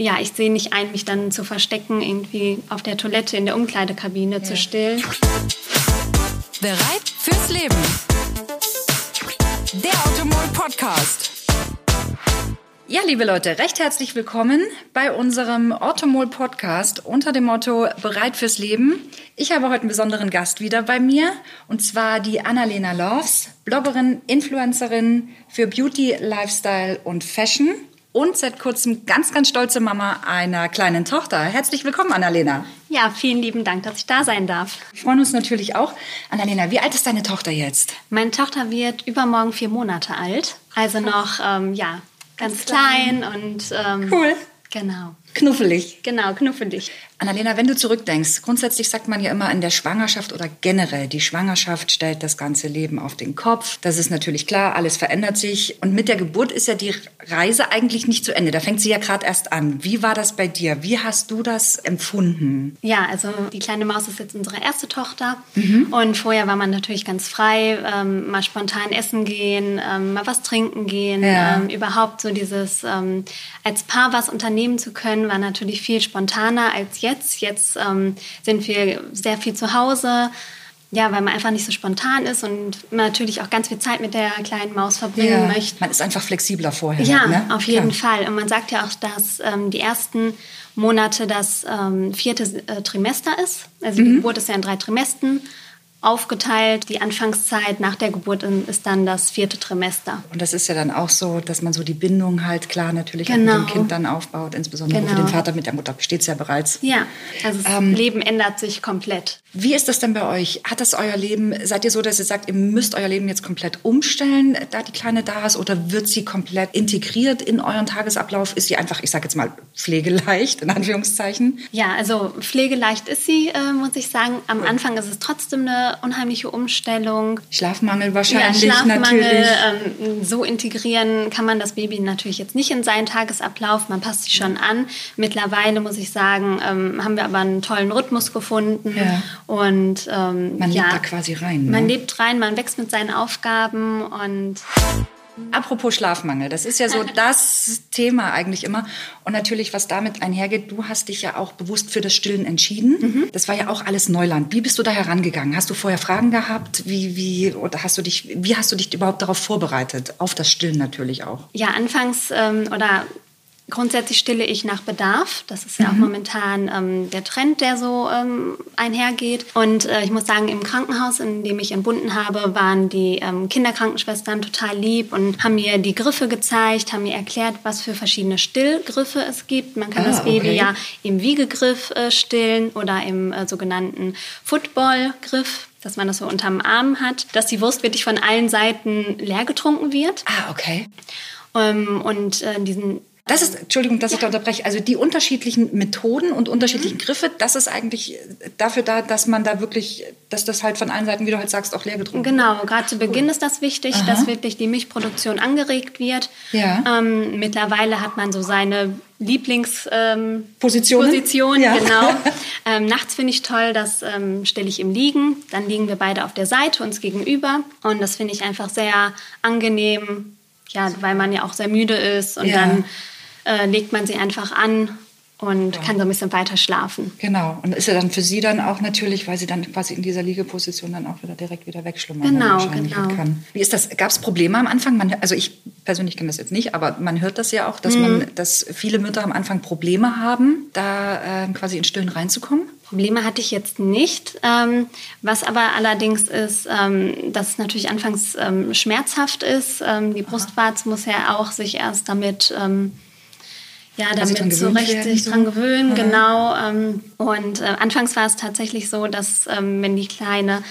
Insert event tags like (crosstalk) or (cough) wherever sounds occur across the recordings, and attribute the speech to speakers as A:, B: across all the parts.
A: ja, ich sehe nicht ein, mich dann zu verstecken, irgendwie auf der Toilette in der Umkleidekabine ja. zu stillen.
B: Bereit fürs Leben. Der Automol Podcast.
C: Ja, liebe Leute, recht herzlich willkommen bei unserem Automol Podcast unter dem Motto Bereit fürs Leben. Ich habe heute einen besonderen Gast wieder bei mir und zwar die Annalena Loves, Bloggerin, Influencerin für Beauty, Lifestyle und Fashion und seit kurzem ganz, ganz stolze Mama einer kleinen Tochter. Herzlich willkommen, Annalena.
A: Ja, vielen lieben Dank, dass ich da sein darf.
C: Wir freuen uns natürlich auch. Annalena, wie alt ist deine Tochter jetzt?
A: Meine Tochter wird übermorgen vier Monate alt. Also noch, ähm, ja, ganz, ganz klein. klein und...
C: Ähm, cool.
A: Genau.
C: Knuffelig.
A: Genau, knuffelig.
C: Annalena, wenn du zurückdenkst, grundsätzlich sagt man ja immer in der Schwangerschaft oder generell, die Schwangerschaft stellt das ganze Leben auf den Kopf. Das ist natürlich klar, alles verändert sich. Und mit der Geburt ist ja die Reise eigentlich nicht zu Ende. Da fängt sie ja gerade erst an. Wie war das bei dir? Wie hast du das empfunden?
A: Ja, also die kleine Maus ist jetzt unsere erste Tochter. Mhm. Und vorher war man natürlich ganz frei, ähm, mal spontan essen gehen, ähm, mal was trinken gehen. Ja. Ähm, überhaupt so dieses ähm, als Paar was unternehmen zu können, war natürlich viel spontaner als jetzt jetzt. Jetzt ähm, sind wir sehr viel zu Hause. Ja, weil man einfach nicht so spontan ist und man natürlich auch ganz viel Zeit mit der kleinen Maus verbringen ja, möchte.
C: Man ist einfach flexibler vorher.
A: Ja, ne? auf jeden Klar. Fall. Und man sagt ja auch, dass ähm, die ersten Monate das ähm, vierte äh, Trimester ist. Also mhm. die Geburt ist ja in drei Trimestern aufgeteilt. Die Anfangszeit nach der Geburt ist dann das vierte Trimester.
C: Und das ist ja dann auch so, dass man so die Bindung halt klar natürlich genau. mit dem genau. Kind dann aufbaut, insbesondere genau. für den genau. Vater mit der Mutter besteht es ja bereits.
A: Ja, also das ähm, Leben ändert sich komplett.
C: Wie ist das denn bei euch? Hat das euer Leben, seid ihr so, dass ihr sagt, ihr müsst euer Leben jetzt komplett umstellen, da die Kleine da ist, oder wird sie komplett integriert in euren Tagesablauf? Ist sie einfach, ich sage jetzt mal, pflegeleicht, in Anführungszeichen?
A: Ja, also pflegeleicht ist sie, äh, muss ich sagen. Am Anfang ist es trotzdem eine unheimliche Umstellung.
C: Schlafmangel wahrscheinlich
A: ja, Schlafmangel, natürlich. Ähm, so integrieren kann man das Baby natürlich jetzt nicht in seinen Tagesablauf. Man passt sich schon an. Mittlerweile muss ich sagen, ähm, haben wir aber einen tollen Rhythmus gefunden. Ja. Und ähm,
C: man
A: ja,
C: lebt da quasi rein.
A: Ne? Man lebt rein, man wächst mit seinen Aufgaben und
C: Apropos Schlafmangel, das ist ja so (laughs) das Thema eigentlich immer. Und natürlich, was damit einhergeht, du hast dich ja auch bewusst für das Stillen entschieden. Mhm. Das war ja auch alles Neuland. Wie bist du da herangegangen? Hast du vorher Fragen gehabt? Wie, wie, oder hast du dich, wie hast du dich überhaupt darauf vorbereitet? Auf das Stillen natürlich auch.
A: Ja, anfangs ähm, oder Grundsätzlich stille ich nach Bedarf. Das ist ja mhm. auch momentan ähm, der Trend, der so ähm, einhergeht. Und äh, ich muss sagen, im Krankenhaus, in dem ich entbunden habe, waren die ähm, Kinderkrankenschwestern total lieb und haben mir die Griffe gezeigt, haben mir erklärt, was für verschiedene Stillgriffe es gibt. Man kann ah, das Baby okay. ja im Wiegegriff äh, stillen oder im äh, sogenannten Footballgriff dass man das so unterm Arm hat, dass die Wurst wirklich von allen Seiten leer getrunken wird.
C: Ah, okay.
A: Ähm, und äh, diesen
C: das ist, Entschuldigung, dass ja. ich da unterbreche, also die unterschiedlichen Methoden und unterschiedlichen mhm. Griffe, das ist eigentlich dafür da, dass man da wirklich, dass das halt von allen Seiten, wie du halt sagst, auch leer getrunken
A: wird. Genau, gerade zu Beginn cool. ist das wichtig, Aha. dass wirklich die Milchproduktion angeregt wird. Ja. Ähm, mittlerweile hat man so seine Lieblingsposition. Ähm, ja. genau. (laughs) Ähm, nachts finde ich toll, das ähm, stelle ich im Liegen. Dann liegen wir beide auf der Seite uns gegenüber und das finde ich einfach sehr angenehm, ja, weil man ja auch sehr müde ist und ja. dann äh, legt man sie einfach an und ja. kann so ein bisschen weiter schlafen.
C: Genau. Und ist ja dann für sie dann auch natürlich, weil sie dann quasi in dieser Liegeposition dann auch wieder direkt wieder wegschlummern
A: genau, genau.
C: kann. Wie ist das? Gab es Probleme am Anfang? Man, also ich persönlich kenne das jetzt nicht, aber man hört das ja auch, dass mhm. man, dass viele Mütter am Anfang Probleme haben, da äh, quasi in Stillen reinzukommen.
A: Probleme hatte ich jetzt nicht. Ähm, was aber allerdings ist, ähm, dass es natürlich anfangs ähm, schmerzhaft ist. Ähm, die Brustwarze muss ja auch sich erst damit ähm, ja, damit so recht sich dran gewöhnen, mhm. genau. Ähm, und äh, anfangs war es tatsächlich so, dass ähm, wenn die Kleine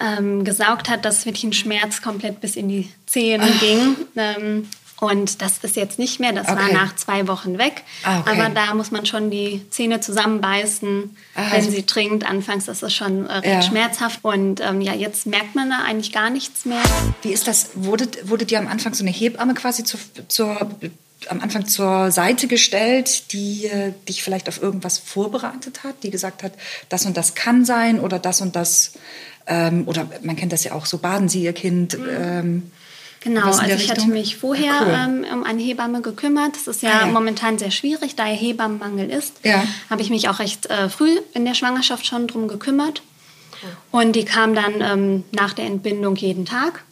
A: ähm, gesaugt hat, dass wirklich ein Schmerz komplett bis in die Zähne Ach. ging. Ähm, und das ist jetzt nicht mehr, das okay. war nach zwei Wochen weg. Ah, okay. Aber da muss man schon die Zähne zusammenbeißen, ah, wenn also sie trinkt. Anfangs ist es schon äh, recht ja. schmerzhaft. Und ähm, ja, jetzt merkt man da eigentlich gar nichts mehr.
C: Wie ist das? Wurde, wurde dir am Anfang so eine Hebamme quasi zur, zur am Anfang zur Seite gestellt, die äh, dich vielleicht auf irgendwas vorbereitet hat, die gesagt hat, das und das kann sein oder das und das, ähm, oder man kennt das ja auch, so baden Sie Ihr Kind. Mhm. Ähm,
A: Genau, also ich hatte mich vorher
C: Ah, cool.
A: ähm, um eine Hebamme gekümmert. Das ist ja,
C: Ah, ja.
A: momentan sehr schwierig, da ja Hebammenmangel ist.
C: Ja.
A: Habe ich mich auch recht äh, früh in der Schwangerschaft schon drum gekümmert. Und die kam dann ähm, nach der Entbindung jeden Tag.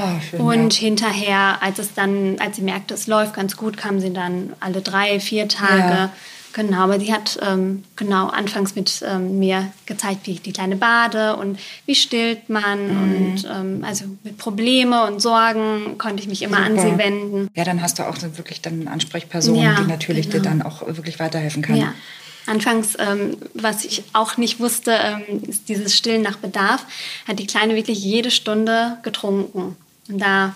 C: Ah, schön,
A: Und
C: ja.
A: hinterher, als es dann, als sie merkte, es läuft ganz gut, kam sie dann alle drei, vier Tage.
C: Ja.
A: Genau, aber sie hat ähm, genau anfangs mit ähm, mir gezeigt, wie ich die kleine bade und wie stillt man
C: Mhm.
A: und ähm, also mit Probleme und Sorgen konnte ich mich immer an
C: Super.
A: sie wenden.
C: Ja, dann hast du auch so wirklich dann eine Ansprechperson,
A: Ja,
C: die natürlich dir
A: genau.
C: dann auch wirklich weiterhelfen kann.
A: Ja. Anfangs, ähm, was ich auch nicht wusste, ähm, ist dieses Stillen nach Bedarf, hat die Kleine wirklich jede Stunde getrunken. Und da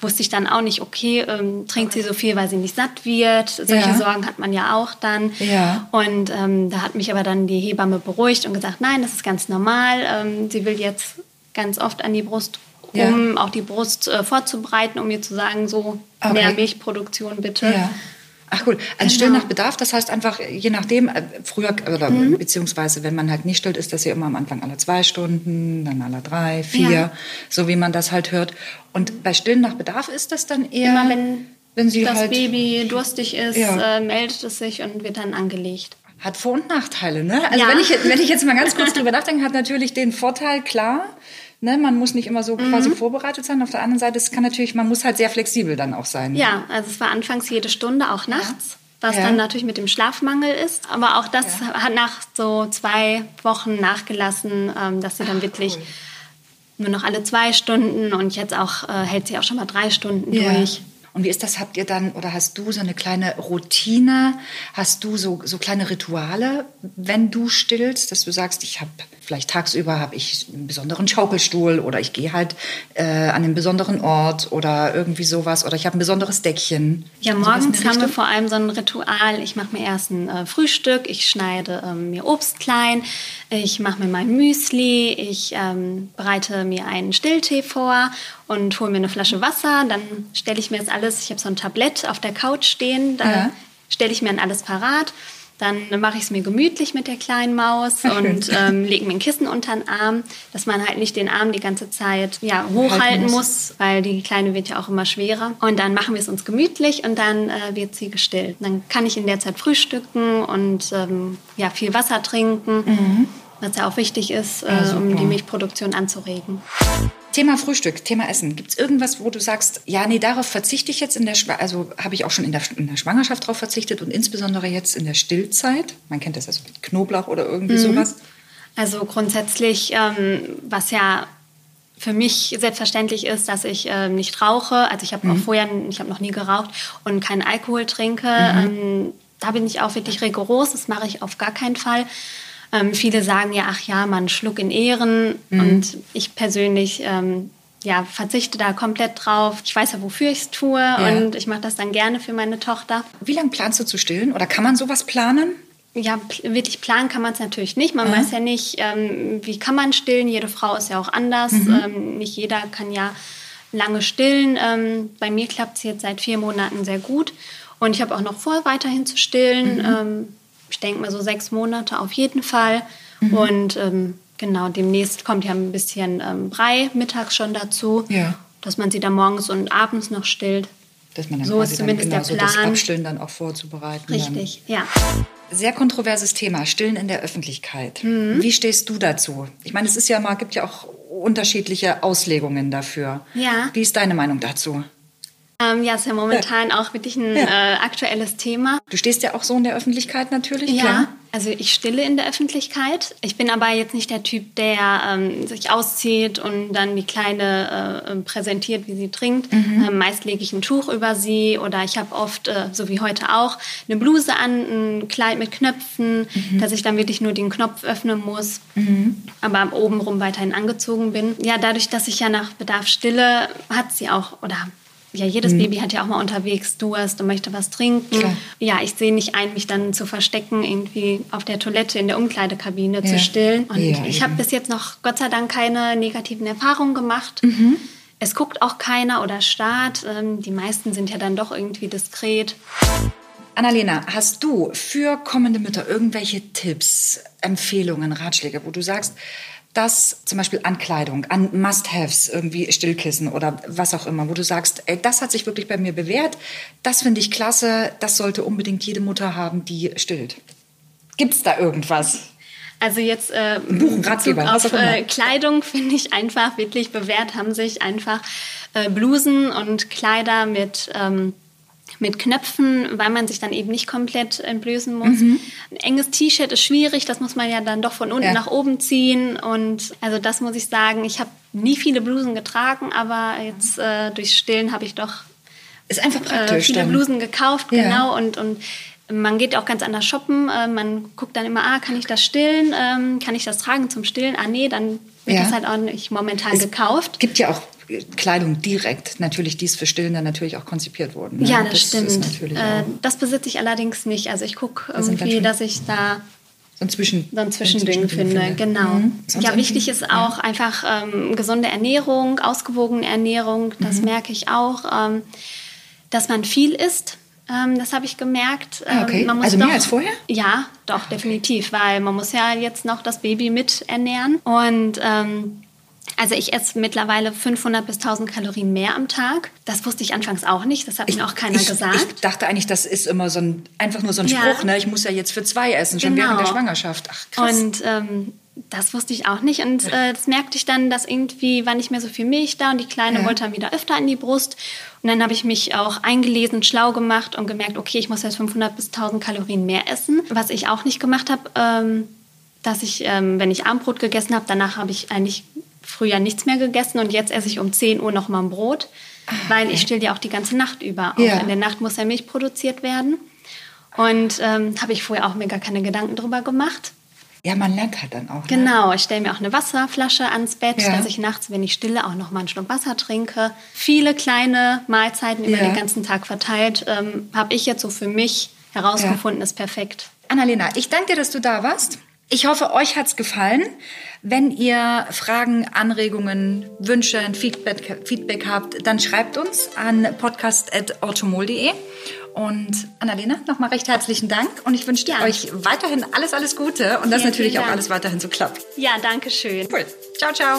A: wusste ich dann auch nicht, okay, ähm, trinkt sie so viel, weil sie nicht satt wird. Solche
C: Ja.
A: Sorgen hat man ja auch dann.
C: Ja.
A: Und ähm, da hat mich aber dann die Hebamme beruhigt und gesagt, nein, das ist ganz normal. Ähm, sie will jetzt ganz oft an die Brust,
C: Ja.
A: um auch die Brust äh, vorzubereiten, um mir zu sagen, so
C: Okay.
A: mehr Milchproduktion bitte.
C: Ach cool. Ein
A: Genau.
C: Stillen nach Bedarf, das heißt einfach, je nachdem, äh, früher, oder
A: Mhm.
C: beziehungsweise wenn man halt nicht stillt, ist das ja immer am Anfang alle zwei Stunden, dann alle drei, vier,
A: Ja.
C: so wie man das halt hört. Und bei Stillen nach Bedarf ist das dann eher,
A: Immer wenn,
C: wenn sie
A: das
C: halt,
A: Baby durstig ist,
C: Ja.
A: äh, meldet es sich und wird dann angelegt.
C: hat Vor- und Nachteile, ne? Also
A: Ja.
C: wenn, ich, wenn ich jetzt mal ganz kurz (laughs) drüber nachdenke, hat natürlich den Vorteil, klar, ne, man muss nicht immer so quasi
A: Mhm.
C: vorbereitet sein. Auf der anderen Seite, es kann natürlich, man muss halt sehr flexibel dann auch sein.
A: Ja, also es war anfangs jede Stunde, auch nachts, was
C: Ja.
A: dann natürlich mit dem Schlafmangel ist. Aber auch das hat nach so zwei Wochen nachgelassen, ähm, dass sie dann wirklich nur noch alle zwei Stunden und jetzt auch äh, hält sie auch schon mal drei Stunden
C: Ja.
A: durch.
C: Und wie ist das? Habt ihr dann oder hast du so eine kleine Routine? Hast du so, so kleine Rituale, wenn du stillst, dass du sagst, ich habe vielleicht tagsüber habe ich einen besonderen Schaukelstuhl oder ich gehe halt äh, an einen besonderen Ort oder irgendwie sowas oder ich habe ein besonderes Deckchen.
A: Ja, morgens haben wir vor allem so ein Ritual. Ich mache mir erst ein äh, Frühstück, ich schneide ähm, mir Obst klein, ich mache mir mein Müsli, ich ähm, bereite mir einen Stilltee vor und hole mir eine Flasche Wasser. Dann stelle ich mir das alles, ich habe so ein Tablett auf der Couch stehen, da
C: Ja.
A: stelle ich mir dann alles parat. Dann mache ich es mir gemütlich mit der kleinen Maus und ähm, (laughs) lege mir ein Kissen unter den Arm, dass man halt nicht den Arm die ganze Zeit ja,
C: Halten
A: hochhalten
C: muss.
A: weil die Kleine wird ja auch immer schwerer. Und dann machen wir es uns gemütlich und dann äh, wird sie gestillt. Dann kann ich in der Zeit frühstücken und ähm, ja, viel Wasser trinken, was ja auch wichtig ist,
C: Ja,
A: äh, um
C: super.
A: die Milchproduktion anzuregen.
C: Thema Frühstück, Thema Essen. Gibt es irgendwas, wo du sagst, ja, nee, darauf verzichte ich jetzt in der Schwa also habe ich auch schon in der, in der Schwangerschaft darauf verzichtet und insbesondere jetzt in der Stillzeit. Man kennt das also mit Knoblauch oder irgendwie sowas.
A: Also grundsätzlich, ähm, was ja für mich selbstverständlich ist, dass ich ähm, nicht rauche. Also ich habe auch vorher, ich habe noch nie geraucht und keinen Alkohol trinke. Ähm, da bin ich auch wirklich rigoros. Das mache ich auf gar keinen Fall. Ähm, viele sagen ja, ach ja, man Schluck in Ehren. Und ich persönlich ähm, ja, verzichte da komplett drauf. Ich weiß ja, wofür ich es tue und ich mache das dann gerne für meine Tochter.
C: Wie lange planst du zu stillen oder kann man sowas planen?
A: Ja, wirklich planen kann man es natürlich nicht. Man weiß ja nicht, ähm, wie kann man stillen. Jede Frau ist ja auch anders. Ähm, nicht jeder kann ja lange stillen. Ähm, bei mir klappt es jetzt seit vier Monaten sehr gut. Und ich habe auch noch vor, weiterhin zu stillen. Ähm, ich denke mal so sechs Monate auf jeden Fall. Und ähm, genau, demnächst kommt ja ein bisschen ähm, Brei mittags schon dazu,
C: Ja.
A: dass man sie dann morgens und abends noch stillt.
C: Dass man dann
A: So ist zumindest
C: dann
A: der
C: genau so das
A: Plan.
C: Abstillen dann auch vorzubereiten.
A: Richtig, ja.
C: Dann. Sehr kontroverses Thema, Stillen in der Öffentlichkeit.
A: Mhm.
C: Wie stehst du dazu? Ich meine, es ist ja mal, gibt ja auch unterschiedliche Auslegungen dafür.
A: Ja.
C: Wie ist deine Meinung dazu?
A: Ähm, ja, ist ja momentan auch wirklich ein
C: Ja.
A: äh, aktuelles Thema.
C: Du stehst ja auch so in der Öffentlichkeit natürlich,
A: Ja,
C: klar.
A: also ich stille in der Öffentlichkeit. Ich bin aber jetzt nicht der Typ, der ähm, sich auszieht und dann die Kleine äh, präsentiert, wie sie trinkt.
C: Mhm.
A: Ähm, meist lege ich ein Tuch über sie oder ich habe oft, äh, so wie heute auch, eine Bluse an, ein Kleid mit Knöpfen,
C: Mhm.
A: dass ich dann wirklich nur den Knopf öffnen muss, aber obenrum weiterhin angezogen bin. Ja, dadurch, dass ich ja nach Bedarf stille, hat sie auch, oder ja, jedes Baby hat ja auch mal unterwegs Durst und möchte was trinken.
C: Mhm. Klar.
A: Ja, ich sehe nicht ein, mich dann zu verstecken, irgendwie auf der Toilette in der Umkleidekabine
C: Ja.
A: zu stillen. Und
C: Ja,
A: ich habe bis jetzt noch Gott sei Dank keine negativen Erfahrungen gemacht.
C: Mhm.
A: Es guckt auch keiner oder starrt. Ähm, die meisten sind ja dann doch irgendwie diskret.
C: Annalena, hast du für kommende Mütter irgendwelche Tipps, Empfehlungen, Ratschläge, wo du sagst, dass zum Beispiel an Kleidung, an Must-Haves, irgendwie Stillkissen oder was auch immer, wo du sagst, ey, das hat sich wirklich bei mir bewährt, das finde ich klasse, das sollte unbedingt jede Mutter haben, die stillt. Gibt es da irgendwas?
A: Also jetzt äh,
C: Buch, Ratgeber,
A: auf äh, Kleidung (laughs) finde ich einfach wirklich bewährt haben sich einfach äh, Blusen und Kleider mit ähm, mit Knöpfen, weil man sich dann eben nicht komplett entblößen muss.
C: Mhm.
A: Ein enges T-Shirt ist schwierig, das muss man ja dann doch von unten
C: Ja.
A: nach oben ziehen. Und also das muss ich sagen, ich habe nie viele Blusen getragen, aber jetzt äh, durchs Stillen habe ich doch
C: Ist einfach
A: äh,
C: praktisch.
A: viele
C: dann.
A: Blusen gekauft,
C: Ja.
A: genau. Und, und man geht auch ganz anders shoppen. Äh, man guckt dann immer, ah, kann ich das stillen? Ähm, kann ich das tragen zum Stillen? Ah, nee, dann wird
C: Ja.
A: das halt auch nicht momentan gekauft.
C: gibt ja auch äh, Kleidung direkt, natürlich, die ist für Stillen dann natürlich auch konzipiert worden. ne?
A: Ja, das, stimmt.
C: Ist natürlich
A: äh, das besitze ich allerdings nicht. Also ich gucke
C: Das
A: irgendwie, dass ich da
C: so ein, Zwischen,
A: so ein Zwischending finde. Genau.
C: Mhm.
A: Ja, wichtig ist auch einfach ähm, gesunde Ernährung, ausgewogene Ernährung. Das
C: Mhm.
A: merke ich auch, ähm, dass man viel isst. Ähm, das habe ich gemerkt.
C: Ah, okay.
A: Ähm,
C: Also mehr als vorher?
A: Ja, doch, definitiv, weil man muss ja jetzt noch das Baby mit ernähren. Und ähm, also ich esse mittlerweile 500 bis 1000 Kalorien mehr am Tag. Das wusste ich anfangs auch nicht. Das hat mir auch keiner
C: ich,
A: gesagt.
C: Ich dachte eigentlich, das ist immer so ein, einfach nur so ein
A: Ja.
C: Spruch, ne? ich muss ja jetzt für zwei essen, schon
A: Genau.
C: während der Schwangerschaft. Ach, krass.
A: Und ähm, das wusste ich auch nicht. Und äh, das merkte ich dann, dass irgendwie war nicht mehr so viel Milch da und die Kleine
C: Ja.
A: wollte dann wieder öfter in die Brust. Und dann habe ich mich auch eingelesen, schlau gemacht und gemerkt, okay, ich muss jetzt 500 bis 1000 Kalorien mehr essen. Was ich auch nicht gemacht habe, ähm, dass ich, ähm, wenn ich Abendbrot gegessen habe, danach habe ich eigentlich früher nichts mehr gegessen und jetzt esse ich um 10 Uhr noch mal ein Brot, weil ich still ja auch die ganze Nacht über. Auch
C: Ah, Ja.
A: in der Nacht muss ja Milch produziert werden. Und ähm, habe ich vorher auch mir gar keine Gedanken drüber gemacht.
C: ja, man lernt halt dann auch. Ne?
A: Genau, ich stelle mir auch eine Wasserflasche ans Bett,
C: Ja.
A: dass ich nachts, wenn ich stille, auch noch mal einen Schluck Wasser trinke. Viele kleine Mahlzeiten über
C: Ja.
A: den ganzen Tag verteilt, ähm, habe ich jetzt so für mich herausgefunden, ist perfekt.
C: Annalena, ich danke dir, dass du da warst. Ich hoffe, euch hat's gefallen. Wenn ihr Fragen, Anregungen, Wünsche, Feedback, Feedback habt, dann schreibt uns an podcast.orthomol.de. Und Annalena, nochmal recht herzlichen Dank und ich wünsche
A: Ja.
C: euch weiterhin alles, alles Gute und dass natürlich auch alles weiterhin so klappt.
A: Ja, danke schön.
C: Cool. Ciao, ciao.